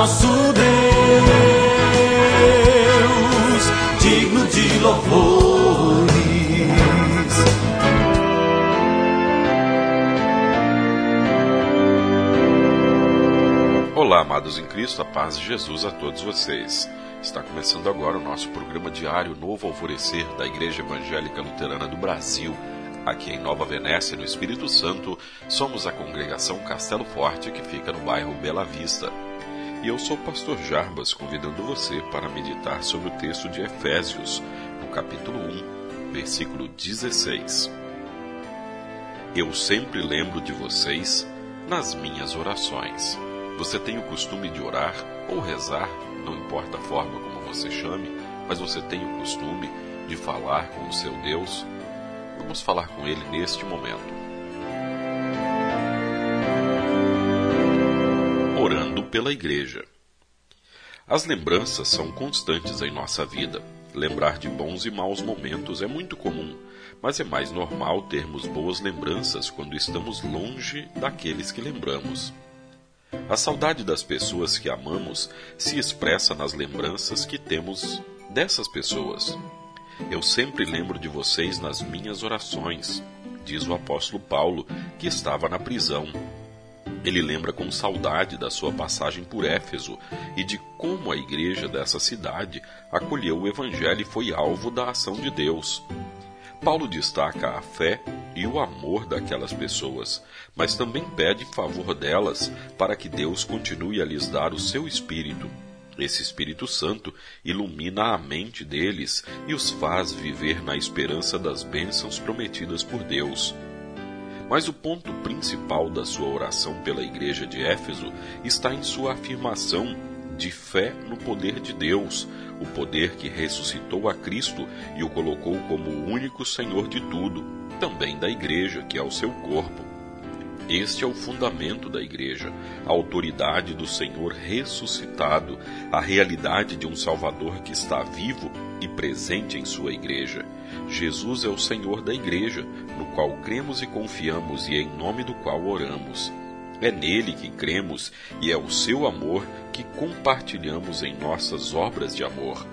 nosso Deus, digno de louvores. Olá, amados em Cristo, a paz de Jesus a todos vocês. Está começando agora o nosso programa diário Novo Alvorecer da Igreja Evangélica Luterana do Brasil. Aqui em Nova Venécia, no Espírito Santo, somos a congregação Castelo Forte, que fica no bairro Bela Vista. E eu sou o pastor Jarbas, convidando você para meditar sobre o texto de Efésios, no capítulo 1, versículo 16. Eu sempre lembro de vocês nas minhas orações. Você tem o costume de orar ou rezar, não importa a forma como você chame, mas você tem o costume de falar com o seu Deus? Vamos falar com ele neste momento. Orando pela Igreja. As lembranças são constantes em nossa vida. Lembrar de bons e maus momentos é muito comum, mas é mais normal termos boas lembranças quando estamos longe daqueles que lembramos. A saudade das pessoas que amamos se expressa nas lembranças que temos dessas pessoas. Eu sempre lembro de vocês nas minhas orações, diz o apóstolo Paulo, que estava na prisão. Ele lembra com saudade da sua passagem por Éfeso e de como a igreja dessa cidade acolheu o evangelho e foi alvo da ação de Deus. Paulo destaca a fé e o amor daquelas pessoas, mas também pede favor delas para que Deus continue a lhes dar o seu espírito esse Espírito Santo ilumina a mente deles e os faz viver na esperança das bênçãos prometidas por Deus. Mas o ponto principal da sua oração pela igreja de Éfeso está em sua afirmação de fé no poder de Deus, o poder que ressuscitou a Cristo e o colocou como o único Senhor de tudo, também da igreja, que é o seu corpo. Este é o fundamento da igreja, a autoridade do Senhor ressuscitado, a realidade de um Salvador que está vivo e presente em sua igreja. Jesus é o Senhor da igreja, no qual cremos e confiamos e em nome do qual oramos. É nele que cremos e é o seu amor que compartilhamos em nossas obras de amor.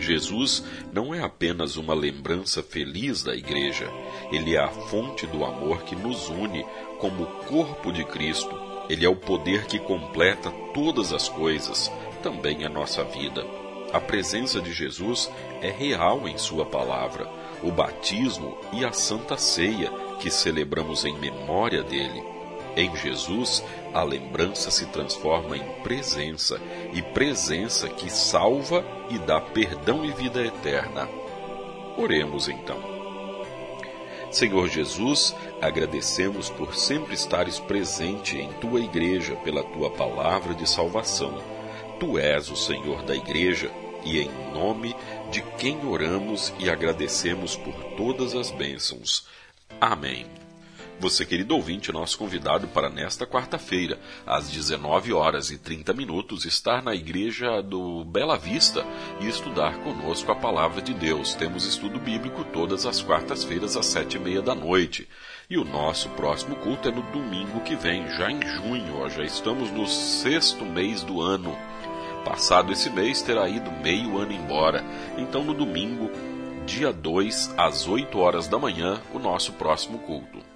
Jesus não é apenas uma lembrança feliz da Igreja, ele é a fonte do amor que nos une como corpo de Cristo. Ele é o poder que completa todas as coisas, também a nossa vida. A presença de Jesus é real em Sua palavra, o batismo e a santa ceia que celebramos em memória dele. Em Jesus, a lembrança se transforma em presença, e presença que salva e dá perdão e vida eterna. Oremos então. Senhor Jesus, agradecemos por sempre estares presente em tua igreja pela tua palavra de salvação. Tu és o Senhor da igreja e em nome de quem oramos e agradecemos por todas as bênçãos. Amém. Você, querido ouvinte, nosso convidado para nesta quarta-feira, às 19 horas e 30 minutos, estar na igreja do Bela Vista e estudar conosco a palavra de Deus. Temos estudo bíblico todas as quartas-feiras às sete e meia da noite. E o nosso próximo culto é no domingo que vem, já em junho, já estamos no sexto mês do ano. Passado esse mês terá ido meio ano embora. Então no domingo, dia 2, às 8 horas da manhã, o nosso próximo culto.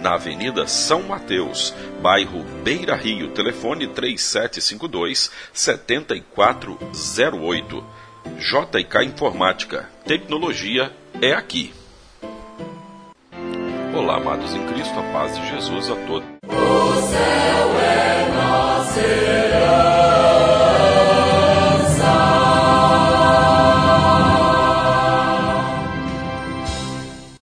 na Avenida São Mateus, bairro Beira Rio, telefone 3752 7408. JK Informática. Tecnologia é aqui. Olá, amados em Cristo, a paz de Jesus a todos.